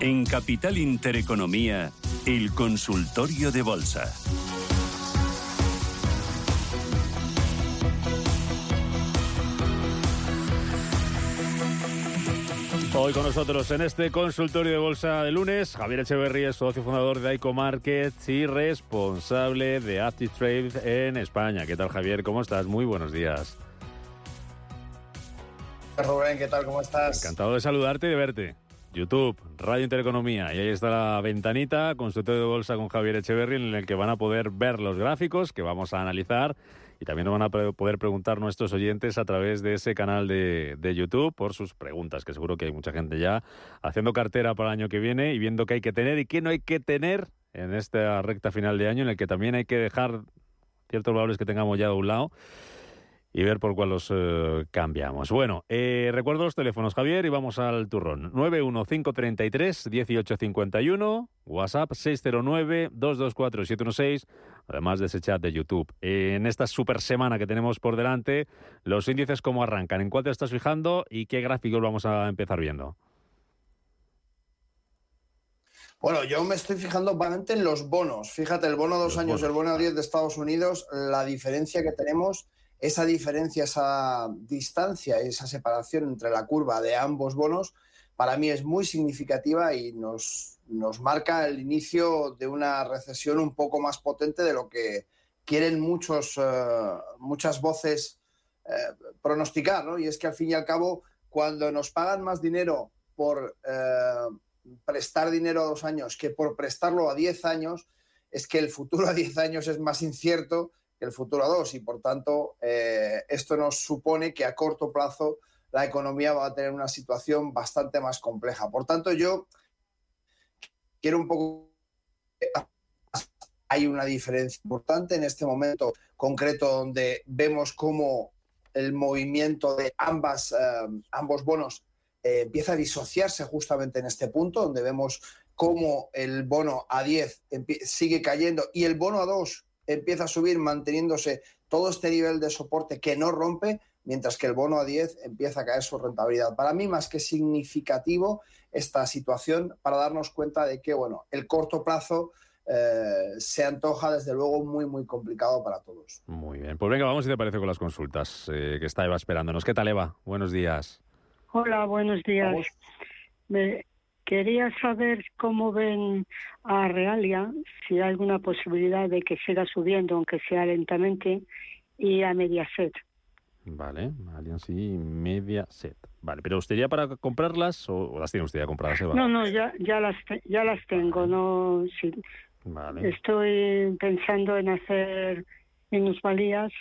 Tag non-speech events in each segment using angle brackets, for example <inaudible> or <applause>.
En Capital Intereconomía, el consultorio de bolsa. Hoy con nosotros en este consultorio de bolsa de lunes, Javier Echeverría, socio fundador de Aico Markets y responsable de Active Trade en España. ¿Qué tal, Javier? ¿Cómo estás? Muy buenos días. Rubén, ¿qué tal? ¿Cómo estás? Encantado de saludarte y de verte. YouTube, Radio Intereconomía. Y ahí está la ventanita, consultorio de bolsa con Javier Echeverry, en el que van a poder ver los gráficos que vamos a analizar y también nos van a poder preguntar nuestros oyentes a través de ese canal de, de, YouTube por sus preguntas, que seguro que hay mucha gente ya haciendo cartera para el año que viene y viendo qué hay que tener y qué no hay que tener en esta recta final de año, en el que también hay que dejar ciertos valores que tengamos ya de un lado y ver por cuál los eh, cambiamos. Bueno, eh, recuerdo los teléfonos, Javier, y vamos al turrón. 91533-1851, WhatsApp 609-224-716, además de ese chat de YouTube. en esta super semana que tenemos por delante, los índices cómo arrancan, en cuál te estás fijando y qué gráficos vamos a empezar viendo. Bueno, yo me estoy fijando bastante en los bonos. Fíjate, el bono dos años, el bono a 10 de Estados Unidos, la diferencia que tenemos esa diferencia, esa distancia, esa separación entre la curva de ambos bonos, para mí es muy significativa y nos, nos marca el inicio de una recesión un poco más potente de lo que quieren muchos, eh, muchas voces eh, pronosticar. ¿no? Y es que al fin y al cabo, cuando nos pagan más dinero por eh, prestar dinero a dos años que por prestarlo a diez años, es que el futuro a diez años es más incierto el futuro a dos y por tanto eh, esto nos supone que a corto plazo la economía va a tener una situación bastante más compleja. Por tanto, yo quiero un poco... Hay una diferencia importante en este momento concreto donde vemos cómo el movimiento de ambas, eh, ambos bonos eh, empieza a disociarse justamente en este punto, donde vemos cómo el bono a 10 sigue cayendo y el bono a 2 empieza a subir manteniéndose todo este nivel de soporte que no rompe, mientras que el bono a 10 empieza a caer su rentabilidad. Para mí, más que significativo esta situación para darnos cuenta de que, bueno, el corto plazo eh, se antoja desde luego muy, muy complicado para todos. Muy bien. Pues venga, vamos si te parece con las consultas eh, que está Eva esperándonos. ¿Qué tal, Eva? Buenos días. Hola, buenos días. Quería saber cómo ven a Realia, si hay alguna posibilidad de que siga subiendo, aunque sea lentamente, y a Mediaset. Vale, Allianz y Mediaset. Vale, pero ¿usted ya para comprarlas o, las tiene usted ya compradas? No, no, ya, ya, las, ya las tengo. No, sí. Vale. Estoy pensando en hacer minusvalías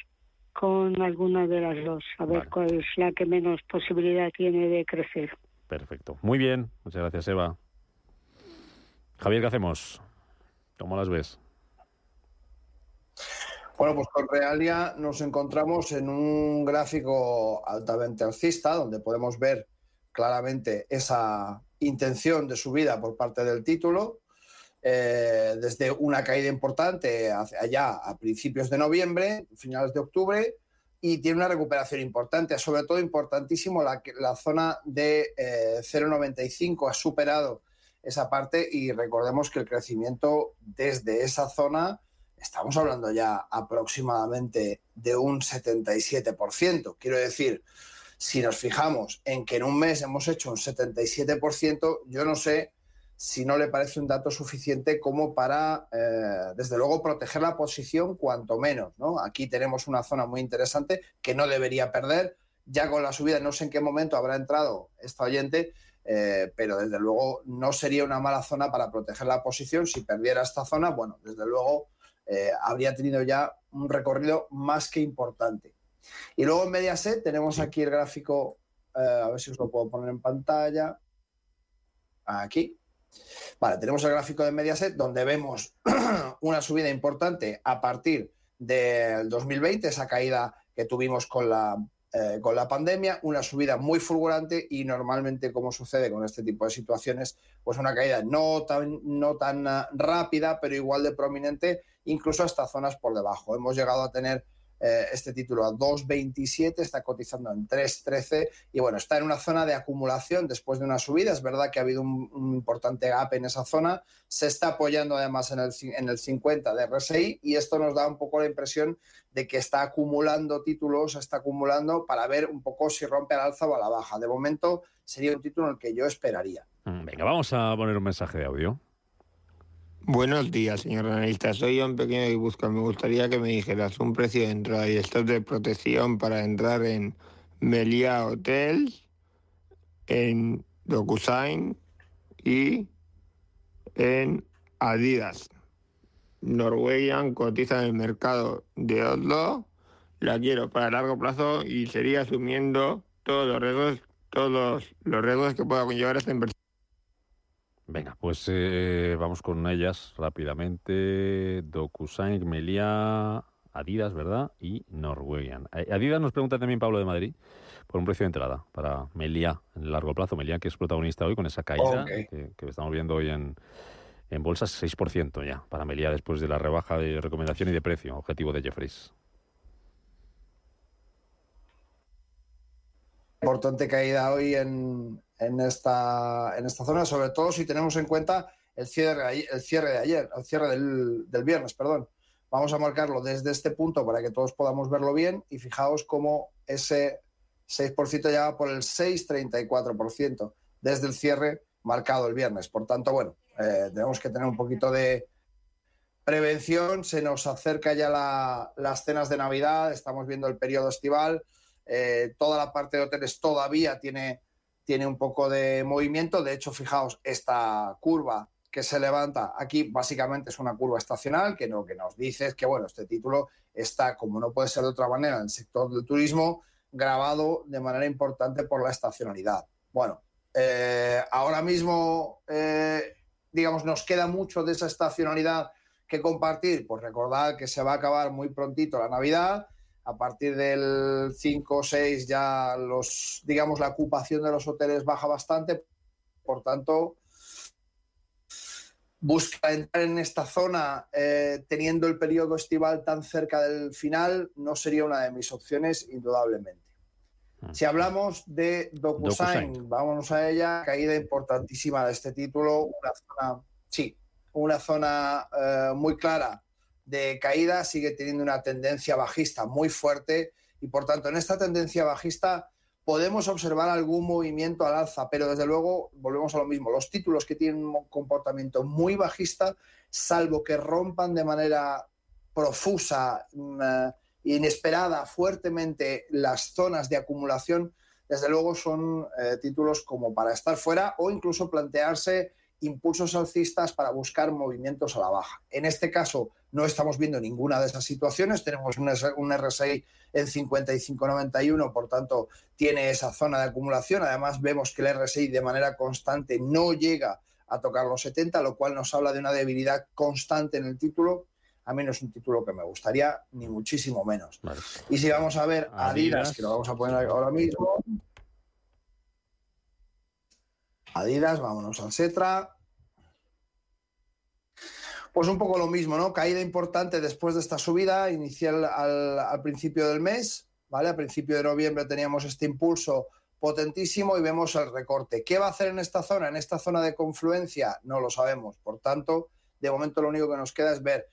con alguna de las dos, a ver cuál es la que menos posibilidad tiene de crecer. Perfecto. Muy bien. Muchas gracias, Eva. Javier, ¿qué hacemos? ¿Cómo las ves? Bueno, pues con Realia nos encontramos en un gráfico altamente alcista, donde podemos ver claramente esa intención de subida por parte del título, eh, desde una caída importante hacia allá a principios de noviembre, finales de octubre, y tiene una recuperación importante, sobre todo importantísimo la, zona de 0,95 eh, ha superado esa parte y recordemos que el crecimiento desde esa zona, estamos hablando ya aproximadamente de un 77%. Quiero decir, si nos fijamos en que en un mes hemos hecho un 77%, yo no sé si no le parece un dato suficiente como para, eh, desde luego, proteger la posición cuanto menos. ¿no? Aquí tenemos una zona muy interesante que no debería perder. Ya con la subida, no sé en qué momento habrá entrado esta oyente, eh, pero desde luego no sería una mala zona para proteger la posición. Si perdiera esta zona, bueno, desde luego eh, habría tenido ya un recorrido más que importante. Y luego en Mediaset tenemos aquí el gráfico, a ver si os lo puedo poner en pantalla. Aquí, Vale, tenemos el gráfico de Mediaset donde vemos <clears throat> una subida importante a partir del 2020, esa caída que tuvimos con la, eh, con la pandemia, una subida muy fulgurante y normalmente, como sucede con este tipo de situaciones, pues una caída no tan, no tan ah, rápida, pero igual de prominente, incluso hasta zonas por debajo. Hemos llegado a tener eh, este título a 2.27, está cotizando en 3.13 y bueno, está en una zona de acumulación después de una subida. Es verdad que ha habido un, importante gap en esa zona, se está apoyando además en el, en el 50 de RSI y esto nos da un poco la impresión de que está acumulando títulos, está acumulando para ver un poco si rompe al alza o a la baja. De momento sería un título en el que yo esperaría. Mm, venga, vamos a poner un mensaje de audio. Buenos días, señor analista. Soy un pequeño y busca. Me gustaría que me dijeras un precio de entrada y stop de protección para entrar en Melia Hotels, en DocuSign y en Adidas. Norwegian cotiza en el mercado de Oslo. La quiero para largo plazo y sería asumiendo todos los riesgos, todos los riesgos que pueda conllevar esta inversión. Venga, pues eh, vamos con ellas rápidamente. DocuSign, Melia, Adidas, ¿verdad? Y Norwegian. Eh, Adidas nos pregunta también Pablo de Madrid por un precio de entrada para Melia en el largo plazo. Melia que es protagonista hoy con esa caída que, estamos viendo hoy en, en bolsas, 6% ya para Melia después de la rebaja de recomendación y de precio, objetivo de Jeffries. Importante caída hoy en, en esta, en esta zona, sobre todo si tenemos en cuenta el cierre, el cierre de ayer, el cierre del, viernes, perdón. Vamos a marcarlo desde este punto para que todos podamos verlo bien y fijaos cómo ese 6% ya va por el 6,34% desde el cierre marcado el viernes. Por tanto, bueno, eh, tenemos que tener un poquito de prevención. Se nos acerca ya las cenas de Navidad, estamos viendo el periodo estival. Eh, toda la parte de hoteles todavía tiene tiene un poco de movimiento. De hecho, fijaos, esta curva que se levanta aquí básicamente es una curva estacional que, no, que nos dice que bueno, este título está, como no puede ser de otra manera, en el sector del turismo, grabado de manera importante por la estacionalidad. Bueno, eh, ahora mismo, eh, digamos, nos queda mucho de esa estacionalidad que compartir. Pues recordad que se va a acabar muy prontito la Navidad a partir del 5 o 6 ya los, digamos, la ocupación de los hoteles baja bastante. Por tanto, busca entrar en esta zona eh, teniendo el periodo estival tan cerca del final no sería una de mis opciones, indudablemente. Ah, si hablamos de DocuSign, vámonos a ella, caída importantísima de este título, una zona, sí, una zona eh, muy clara de caída sigue teniendo una tendencia bajista muy fuerte y por tanto en esta tendencia bajista podemos observar algún movimiento al alza, pero desde luego volvemos a lo mismo, los títulos que tienen un comportamiento muy bajista, salvo que rompan de manera profusa, mm, eh, inesperada, fuertemente las zonas de acumulación, desde luego son eh, títulos como para estar fuera o incluso plantearse impulsos alcistas para buscar movimientos a la baja. En este caso no estamos viendo ninguna de esas situaciones, tenemos un, RSI en 55.91, por tanto tiene esa zona de acumulación, además vemos que el RSI de manera constante no llega a tocar los 70, lo cual nos habla de una debilidad constante en el título. A mí no es un título que me gustaría, ni muchísimo menos. Y si vamos a ver Adidas, que lo vamos a poner ahora mismo, Adidas, vámonos al Setra. Pues un poco lo mismo, ¿no? Caída importante después de esta subida inicial al, principio del mes, ¿vale? A principio de noviembre teníamos este impulso potentísimo y vemos el recorte. ¿Qué va a hacer en esta zona? En esta zona de confluencia no lo sabemos. Por tanto, de momento lo único que nos queda es ver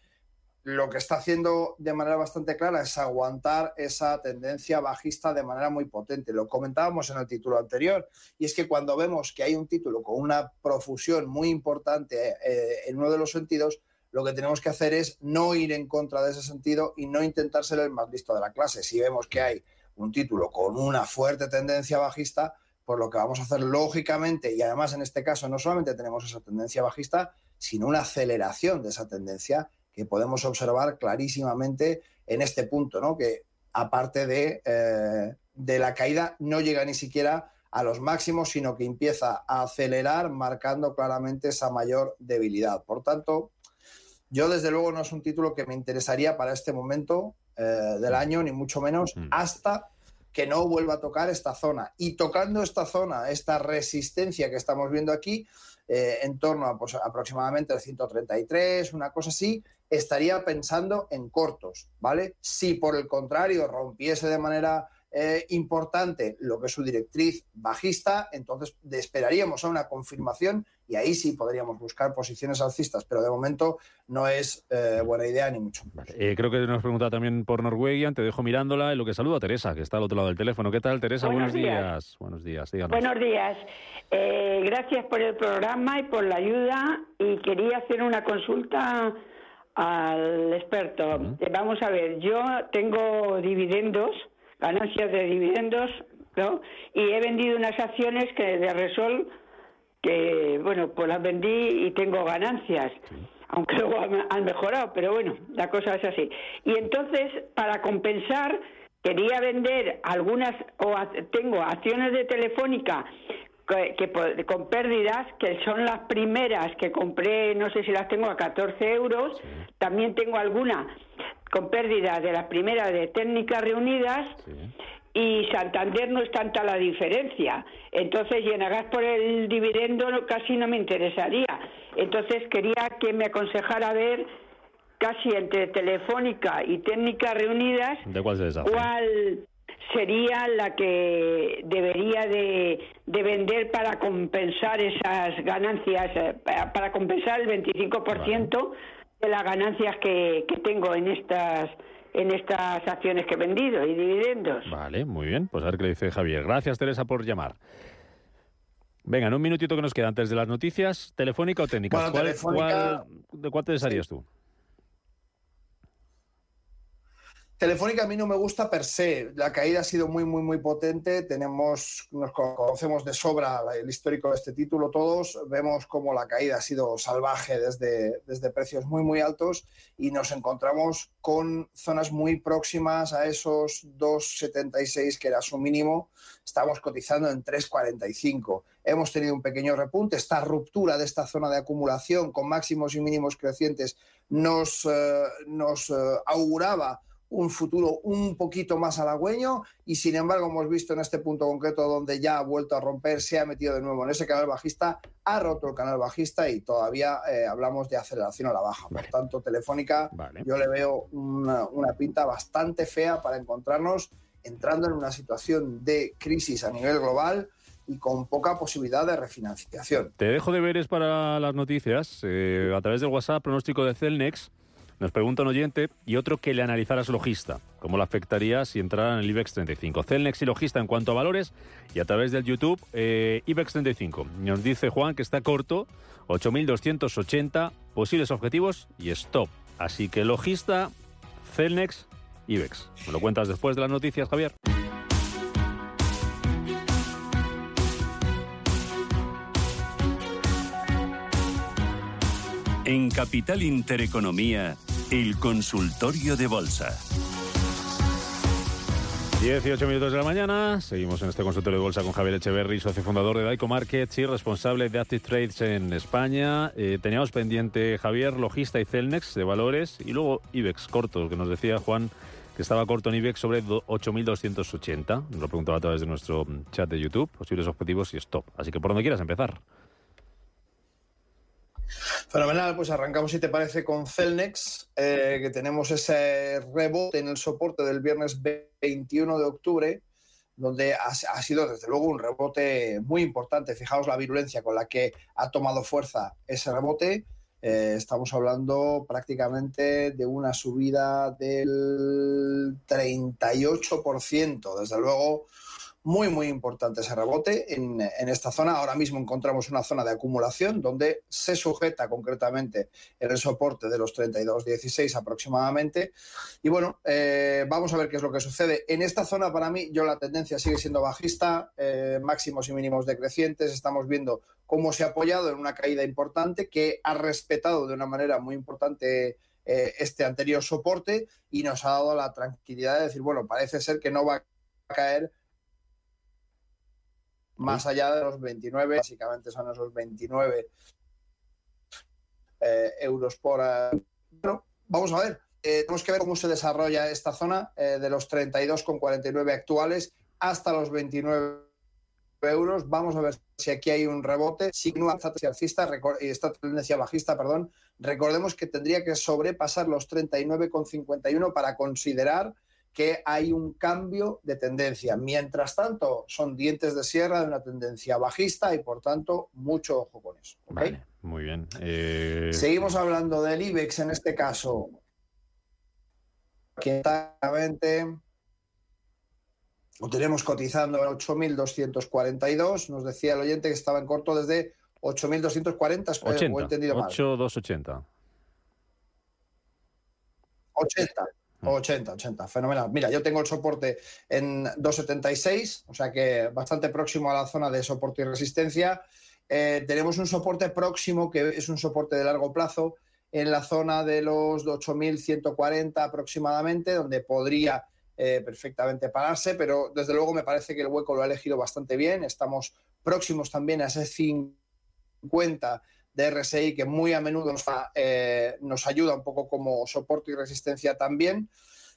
lo que está haciendo de manera bastante clara es aguantar esa tendencia bajista de manera muy potente. Lo comentábamos en el título anterior, y es que cuando vemos que hay un título con una profusión muy importante eh, en uno de los sentidos, lo que tenemos que hacer es no ir en contra de ese sentido y no intentar ser el más listo de la clase. Si vemos que hay un título con una fuerte tendencia bajista, pues lo que vamos a hacer lógicamente, y además en este caso no solamente tenemos esa tendencia bajista, sino una aceleración de esa tendencia que podemos observar clarísimamente en este punto, ¿no? que aparte de, eh, de la caída no llega ni siquiera a los máximos, sino que empieza a acelerar, marcando claramente esa mayor debilidad. Por tanto, yo desde luego no es un título que me interesaría para este momento eh, del año, ni mucho menos, hasta que no vuelva a tocar esta zona. Y tocando esta zona, esta resistencia que estamos viendo aquí, eh, en torno a pues, aproximadamente el 133, una cosa así, estaría pensando en cortos, ¿vale? Si por el contrario rompiese de manera eh, importante lo que es su directriz bajista, entonces esperaríamos a una confirmación y ahí sí podríamos buscar posiciones alcistas, pero de momento no es eh, buena idea ni mucho. Eh, creo que nos pregunta también por Norwegian, te dejo mirándola y lo que saludo a Teresa, que está al otro lado del teléfono. ¿Qué tal, Teresa? Buenos, días. Buenos días, Buenos días. gracias por el programa y por la ayuda y quería hacer una consulta al experto. Vamos a ver, yo tengo dividendos ganancias de dividendos, ¿no? Y he vendido unas acciones que de Resol que, bueno, pues las vendí y tengo ganancias. Aunque <laughs> luego han mejorado, pero bueno, la cosa es así. Y entonces, para compensar, quería vender algunas, o tengo acciones de Telefónica que, con pérdidas, que son las primeras que compré, no sé si las tengo a 14 euros, también tengo alguna con pérdidas de las primeras de técnicas reunidas. Y Santander no es tanta la diferencia. Entonces, Llenagas por el dividendo casi no me interesaría. Entonces, quería que me aconsejara ver casi entre Telefónica y Técnicas Reunidas ¿De cuál, cuál sería la que debería de, vender para compensar esas ganancias, eh, para compensar el 25% de las ganancias que, tengo en estas en estas acciones que he vendido y dividendos. Vale, muy bien. Pues a ver qué le dice Javier. Gracias, Teresa, por llamar. Venga, en un minutito que nos queda antes de las noticias, ¿telefónica o técnica? ¿De cuál te desharías tú? Telefónica a mí no me gusta per se. La caída ha sido muy, muy, muy potente. Tenemos, nos conocemos de sobra el histórico de este título todos. Vemos cómo la caída ha sido salvaje desde, desde precios muy, muy altos y nos encontramos con zonas muy próximas a esos 2,76 que era su mínimo. Estamos cotizando en 3,45. Hemos tenido un pequeño repunte. Esta ruptura de esta zona de acumulación con máximos y mínimos crecientes nos, eh, nos eh, auguraba un futuro un poquito más halagüeño y sin embargo hemos visto en este punto concreto donde ya ha vuelto a romper, se ha metido de nuevo en ese canal bajista, ha roto el canal bajista y todavía eh, hablamos de aceleración a la baja. Por tanto, Telefónica yo le veo una, una pinta bastante fea para encontrarnos entrando en una situación de crisis a nivel global y con poca posibilidad de refinanciación. Te dejo de deberes para las noticias. Eh, a través del WhatsApp, pronóstico de Celnex. Nos pregunta un oyente y otro que le analizara su logista. ¿Cómo le afectaría si entrara en el IBEX 35? Celnex y logista en cuanto a valores y a través del YouTube eh, IBEX 35. Nos dice Juan que está corto, 8.280 posibles objetivos y stop. Así que logista, Celnex, IBEX. ¿Me lo cuentas después de las noticias, Javier? En Capital Intereconomía, el consultorio de bolsa. 18 minutos de la mañana, seguimos en este consultorio de bolsa con Javier Echeverry, socio fundador de Daico Markets y responsable de Active Trades en España. Eh, teníamos pendiente Javier, logista y Celnex de valores y luego IBEX corto, que nos decía Juan que estaba corto en IBEX sobre 8.280. Nos lo preguntaba a través de nuestro chat de YouTube, posibles objetivos y stop. Así que por donde quieras empezar. Fenomenal, pues arrancamos si te parece con Celnex, eh, que tenemos ese rebote en el soporte del viernes 21 de octubre, donde ha, sido desde luego un rebote muy importante. Fijaos la virulencia con la que ha tomado fuerza ese rebote. Eh, estamos hablando prácticamente de una subida del 38%. Desde luego, muy, muy importante ese rebote en, esta zona. Ahora mismo encontramos una zona de acumulación donde se sujeta concretamente en el soporte de los 32.16 aproximadamente. Y bueno, eh, vamos a ver qué es lo que sucede. En esta zona, para mí, yo la tendencia sigue siendo bajista, eh, máximos y mínimos decrecientes. Estamos viendo cómo se ha apoyado en una caída importante que ha respetado de una manera muy importante eh, este anterior soporte y nos ha dado la tranquilidad de decir, bueno, parece ser que no va a caer más allá de los 29, básicamente son esos 29 eh, euros por... Bueno, vamos a ver, eh, tenemos que ver cómo se desarrolla esta zona eh, de los 32,49 actuales hasta los 29 euros. Vamos a ver si aquí hay un rebote. Si no esta tendencia, esta tendencia bajista, perdón, recordemos que tendría que sobrepasar los 39,51 para considerar que hay un cambio de tendencia. Mientras tanto, son dientes de sierra de una tendencia bajista y por tanto, mucho ojo con eso. muy bien. Eh, Seguimos hablando del IBEX en este caso. Que lo tenemos cotizando en 8.242. Nos decía el oyente que estaba en corto desde 8.240. 80, he entendido 8.280. 80. 80, 80, fenomenal. Mira, yo tengo el soporte en 276, o sea que bastante próximo a la zona de soporte y resistencia. Eh, tenemos un soporte próximo, que es un soporte de largo plazo, en la zona de los 8.140 aproximadamente, donde podría eh, perfectamente pararse, pero desde luego me parece que el hueco lo ha elegido bastante bien. Estamos próximos también a ese 50 de RSI que muy a menudo nos, eh, nos ayuda un poco como soporte y resistencia también.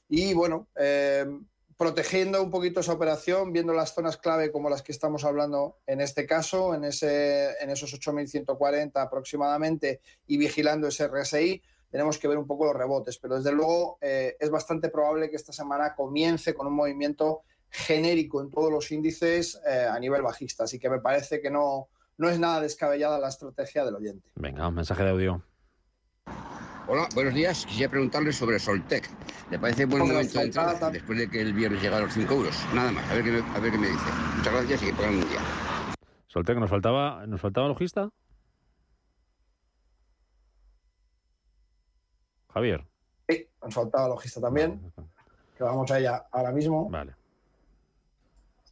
Y bueno, eh, protegiendo un poquito esa operación, viendo las zonas clave como las que estamos hablando en este caso, en, ese, en esos 8.140 aproximadamente, y vigilando ese RSI, tenemos que ver un poco los rebotes. Pero desde luego eh, es bastante probable que esta semana comience con un movimiento genérico en todos los índices a nivel bajista. Así que me parece que no, no es nada descabellada la estrategia del oyente. Venga, un mensaje de audio. Hola, buenos días. Quisiera preguntarle sobre Soltec. ¿Le parece buen momento de entrar después de que el viernes llegara a los 5 euros? Nada más, a ver, qué me, a ver qué me dice. Muchas gracias y que pagan un día. Soltec, ¿nos faltaba, ¿nos faltaba logista? Javier. Sí, nos faltaba logista también. Que vamos a ella ahora mismo. Vale.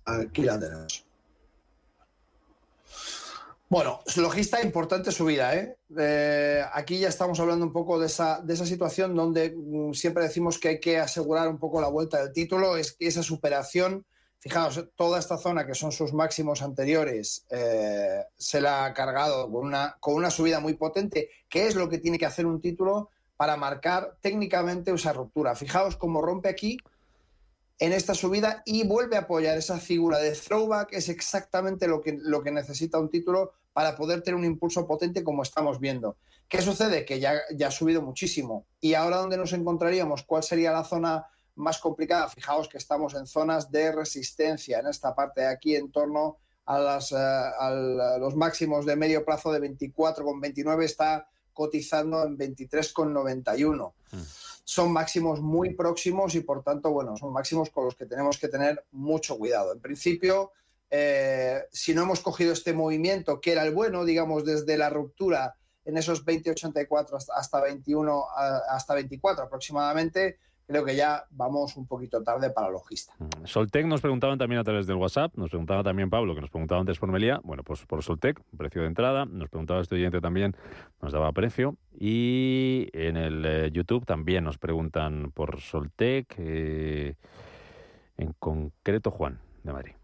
Aquí la tenemos. Bueno, logista importante subida. ¿eh? aquí ya estamos hablando un poco de esa, de esa situación donde mm, siempre decimos que hay que asegurar un poco la vuelta del título, es que esa superación, fijaos, toda esta zona que son sus máximos anteriores, eh, se la ha cargado con una, con una subida muy potente, que es lo que tiene que hacer un título para marcar técnicamente esa ruptura. Fijaos cómo rompe aquí en esta subida y vuelve a apoyar esa figura de throwback, es exactamente lo que, lo que necesita un título para poder tener un impulso potente como estamos viendo. ¿Qué sucede? Que ya, ya ha subido muchísimo. ¿Y ahora dónde nos encontraríamos? ¿Cuál sería la zona más complicada? Fijaos que estamos en zonas de resistencia, en esta parte de aquí, en torno a, las, eh, los máximos de medio plazo de 24,29, está cotizando en 23,91 son máximos muy próximos y por tanto, bueno, son máximos con los que tenemos que tener mucho cuidado. En principio, eh, si no hemos cogido este movimiento, que era el bueno, digamos, desde la ruptura en esos 20,84 hasta 21, hasta 24 aproximadamente, creo que ya vamos un poquito tarde para logista. Mm, Soltec nos preguntaban también a través del WhatsApp, nos preguntaba también Pablo, que nos preguntaba antes por Melía, bueno, pues por Soltec, precio de entrada, nos preguntaba este oyente también, nos daba precio, y en el eh, YouTube también nos preguntan por Soltec, eh, en concreto Juan, de Madrid.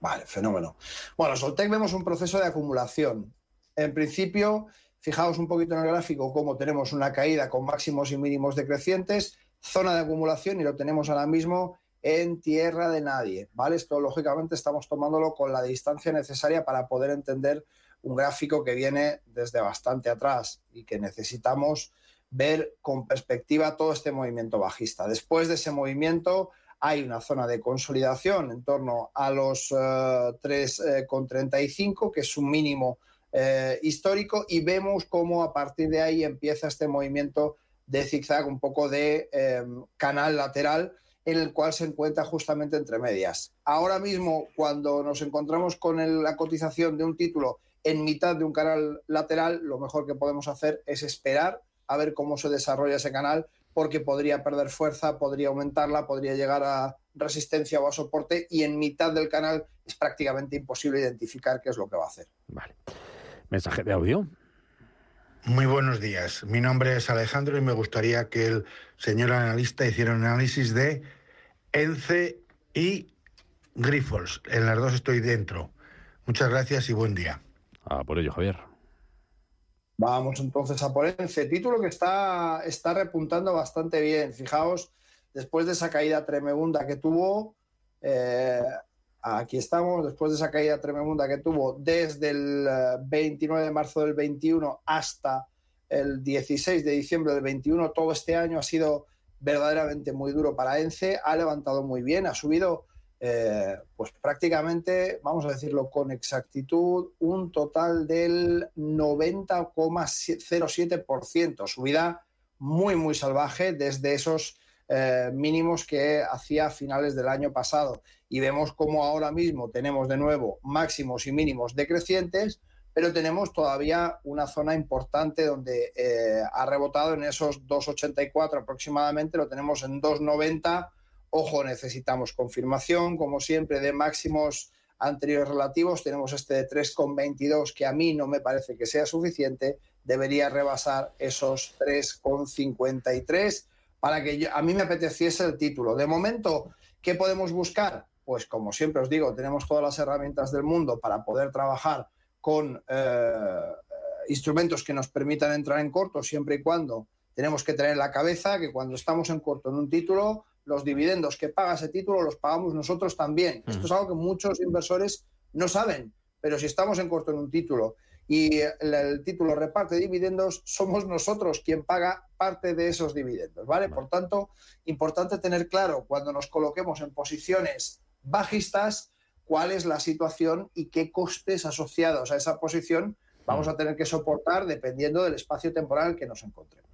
Vale, fenómeno. Bueno, Soltec vemos un proceso de acumulación. En principio, Fijaos un poquito en el gráfico cómo tenemos una caída con máximos y mínimos decrecientes, zona de acumulación y lo tenemos ahora mismo en tierra de nadie, ¿vale? Esto lógicamente estamos tomándolo con la distancia necesaria para poder entender un gráfico que viene desde bastante atrás y que necesitamos ver con perspectiva todo este movimiento bajista. Después de ese movimiento hay una zona de consolidación en torno a los 3,35, eh, que es un mínimo eh, histórico y vemos cómo a partir de ahí empieza este movimiento de zigzag, un poco de eh, canal lateral en el cual se encuentra justamente entre medias. Ahora mismo, cuando nos encontramos con la cotización de un título en mitad de un canal lateral, lo mejor que podemos hacer es esperar a ver cómo se desarrolla ese canal, porque podría perder fuerza, podría aumentarla, podría llegar a resistencia o a soporte, y en mitad del canal es prácticamente imposible identificar qué es lo que va a hacer. Vale. Mensaje de audio. Muy buenos días. Mi nombre es Alejandro y me gustaría que el señor analista hiciera un análisis de ENCE y Grifols. En las dos estoy dentro. Muchas gracias y buen día. Ah, por ello, Javier. Vamos entonces a por ENCE. Título que está, está repuntando bastante bien. Fijaos, después de esa caída tremenda que tuvo, eh, aquí estamos, después de esa caída tremenda que tuvo desde el 29 eh, de marzo del 21 hasta el 16 de diciembre del 21, todo este año ha sido verdaderamente muy duro para ENCE, ha levantado muy bien, ha subido eh, pues prácticamente, vamos a decirlo con exactitud, un total del 90,07%, subida muy, muy salvaje desde esos eh, mínimos que hacía a finales del año pasado. Y vemos cómo ahora mismo tenemos de nuevo máximos y mínimos decrecientes, pero tenemos todavía una zona importante donde eh, ha rebotado en esos 2,84 aproximadamente, lo tenemos en 2,90. Ojo, necesitamos confirmación, como siempre, de máximos anteriores relativos. Tenemos este de 3,22 que a mí no me parece que sea suficiente. Debería rebasar esos 3,53 para que a mí me apeteciese el título. De momento, ¿qué podemos buscar? Pues como siempre os digo, tenemos todas las herramientas del mundo para poder trabajar con eh, instrumentos que nos permitan entrar en corto siempre y cuando tenemos que tener en la cabeza que cuando estamos en corto en un título, los dividendos que paga ese título los pagamos nosotros también. Esto es algo que muchos inversores no saben, pero si estamos en corto en un título y el, título reparte dividendos, somos nosotros quien paga parte de esos dividendos, ¿vale? Por tanto, importante tener claro cuando nos coloquemos en posiciones bajistas cuál es la situación y qué costes asociados a esa posición vamos a tener que soportar dependiendo del espacio temporal que nos encontremos.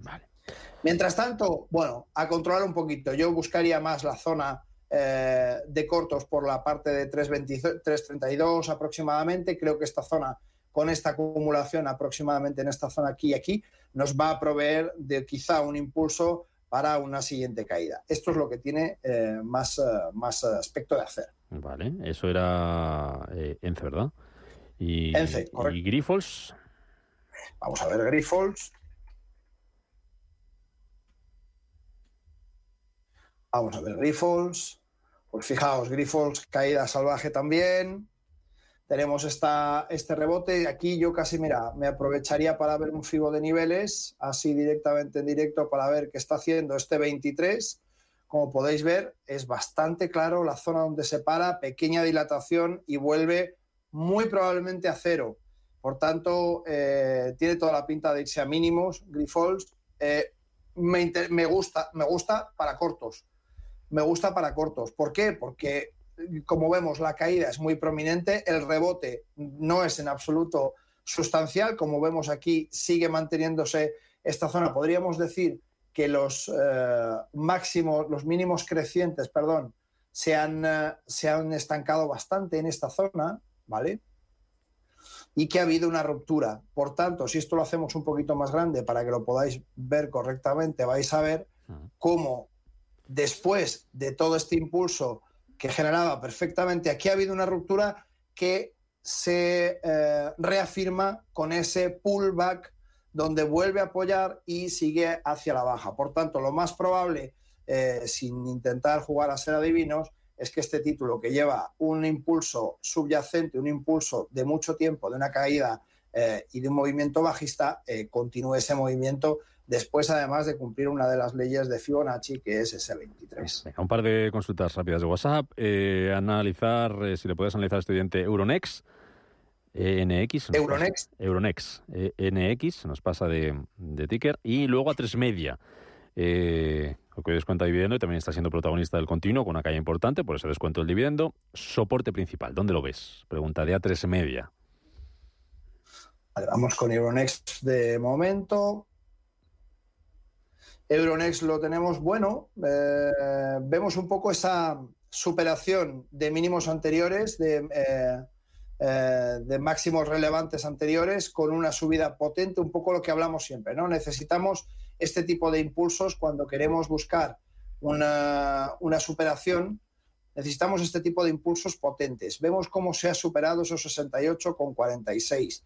Mientras tanto, bueno, a controlar un poquito, yo buscaría más la zona eh, de cortos por la parte de 3.32 aproximadamente, creo que esta zona con esta acumulación aproximadamente en esta zona aquí y aquí, nos va a proveer de quizá un impulso para una siguiente caída. Esto es lo que tiene eh, más, eh, más aspecto de hacer. Vale, eso era eh, Ence, ¿verdad? Y, Ence, ¿Y Grifols? Vamos a ver Grifols. Vamos a ver Grifols. Pues fijaos, Grifols, caída salvaje también tenemos esta, este rebote. Aquí yo casi, mira, me aprovecharía para ver un fibo de niveles, así directamente en directo, para ver qué está haciendo este 23. Como podéis ver, es bastante claro la zona donde se para, pequeña dilatación y vuelve muy probablemente a cero. Por tanto, eh, tiene toda la pinta de irse a mínimos, Grifols. Eh, me, me, gusta, me gusta para cortos. Me gusta para cortos. ¿Por qué? Porque como vemos, la caída es muy prominente, el rebote no es en absoluto sustancial, como vemos aquí, sigue manteniéndose esta zona. Podríamos decir que los eh, máximos, los mínimos crecientes, perdón, se han, eh, se han estancado bastante en esta zona, ¿vale? Y que ha habido una ruptura. Por tanto, si esto lo hacemos un poquito más grande para que lo podáis ver correctamente, vais a ver cómo después de todo este impulso que generaba perfectamente. Aquí ha habido una ruptura que se eh, reafirma con ese pullback donde vuelve a apoyar y sigue hacia la baja. Por tanto, lo más probable, eh, sin intentar jugar a ser adivinos, es que este título que lleva un impulso subyacente, un impulso de mucho tiempo, de una caída eh, y de un movimiento bajista, continúe ese movimiento después además de cumplir una de las leyes de Fibonacci, que es ese 23. un par de consultas rápidas de WhatsApp. Eh, analizar, eh, si le puedes analizar estudiante Euronext. NX. Euronext. Euronext. Eh, NX nos pasa de, de, ticker. Y luego a tres media. lo que descuenta dividendo y también está siendo protagonista del continuo con una calle importante, por eso descuento el dividendo. Soporte principal, ¿dónde lo ves? Pregunta de A3 media. vamos con Euronext de momento. Euronext lo tenemos bueno. Eh, vemos un poco esa superación de mínimos anteriores, de, eh, eh, de, máximos relevantes anteriores, con una subida potente, un poco lo que hablamos siempre. ¿no? Necesitamos este tipo de impulsos cuando queremos buscar una superación. Necesitamos este tipo de impulsos potentes. Vemos cómo se ha superado esos 68 con 46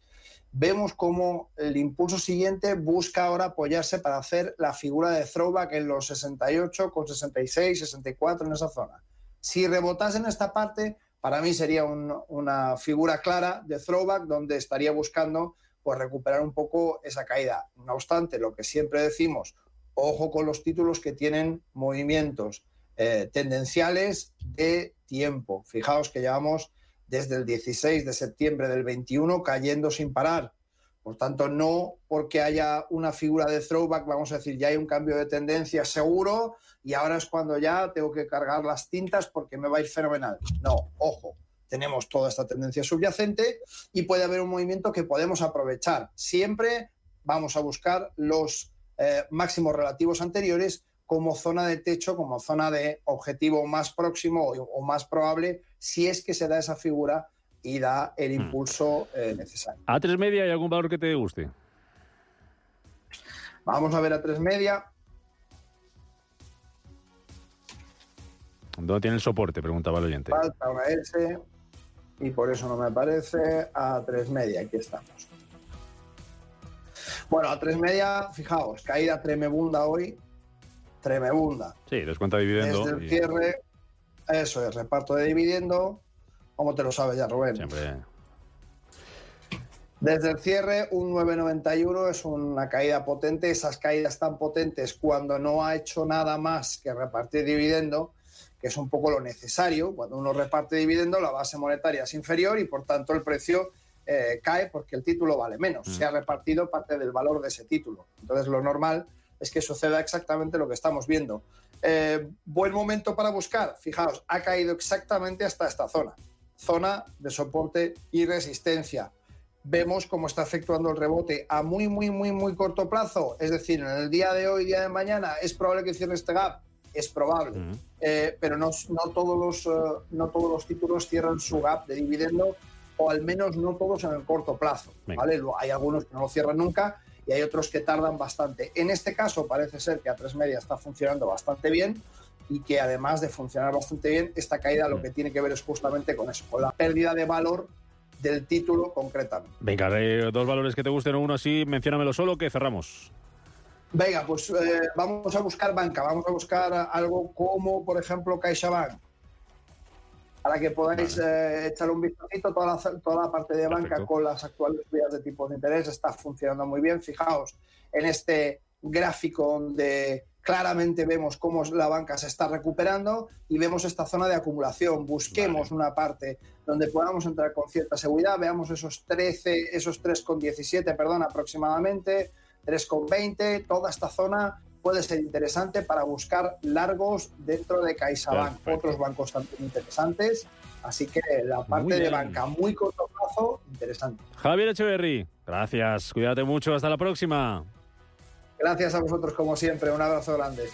vemos cómo el impulso siguiente busca ahora apoyarse para hacer la figura de throwback en los 68, con 66, 64 en esa zona. Si rebotase en esta parte, para mí sería una figura clara de throwback donde estaría buscando pues, recuperar un poco esa caída. No obstante, lo que siempre decimos, ojo con los títulos que tienen movimientos eh, tendenciales bastante tiempo. Fijaos que llevamos desde el 16 de septiembre del 21 cayendo sin parar. Por tanto, no porque haya una figura de throwback, vamos a decir, ya hay un cambio de tendencia seguro y ahora es cuando ya tengo que cargar las tintas porque me va a ir fenomenal. No, ojo, tenemos toda esta tendencia subyacente y puede haber un movimiento que podemos aprovechar. Siempre vamos a buscar los eh, máximos relativos anteriores como zona de techo, como zona de objetivo más próximo o, más probable, si es que se da esa figura y da el hmm. impulso eh, necesario. ¿A tres media hay algún valor que te guste? Vamos a ver a tres media. ¿Dónde tiene el soporte? Preguntaba el oyente. Falta una S y por eso no me aparece a tres media. Aquí estamos. Bueno, a tres media, fijaos, caída tremebunda hoy. Tremebunda. Sí, descuenta dividendo. Desde el cierre, eso es, reparto de dividendo. ¿Cómo te lo sabes ya, Rubén? Siempre. Desde el cierre, un 9,91 es una caída potente. Esas caídas tan potentes cuando no ha hecho nada más que repartir dividendo, que es un poco lo necesario. Cuando uno reparte dividendo, la base monetaria es inferior y por tanto el precio eh, cae porque el título vale menos. Mm. Se ha repartido parte del valor de ese título. Entonces lo normal es que suceda exactamente lo que estamos viendo. Eh, buen momento para buscar. Fijaos, ha caído exactamente hasta esta zona. Zona de soporte y resistencia. Vemos cómo está efectuando el rebote a muy, muy, muy, muy corto plazo. Es decir, en el día de hoy, día de mañana, es probable que cierre este gap es probable, eh, pero no, no, todos los, eh, no todos los títulos cierran su gap de dividendo, o al menos no todos en el corto plazo. ¿vale? Hay algunos que no lo cierran nunca y hay otros que tardan bastante. En este caso parece ser que a tres media está funcionando bastante bien y que además de funcionar bastante bien, esta caída lo que tiene que ver es justamente con eso, con la pérdida de valor del título concretamente. Venga, dos valores que te gusten, uno así, menciónamelo solo, que cerramos. Venga, pues eh, vamos a buscar banca, vamos a buscar algo como, por ejemplo, CaixaBank, para que podáis eh, echarle un vistacito. Toda la, toda la parte de banca con las actuales vías de tipos de interés está funcionando muy bien. Fijaos en este gráfico donde claramente vemos cómo la banca se está recuperando y vemos esta zona de acumulación. Busquemos una parte donde podamos entrar con cierta seguridad. Veamos esos 13, esos 3,17, perdón, aproximadamente 3,20, toda esta zona puede ser interesante para buscar largos dentro de CaixaBank, otros bancos también interesantes. Así que la parte de banca muy corto plazo, interesante. Javier Echeverry, gracias, cuídate mucho, hasta la próxima. Gracias a vosotros como siempre, un abrazo grande.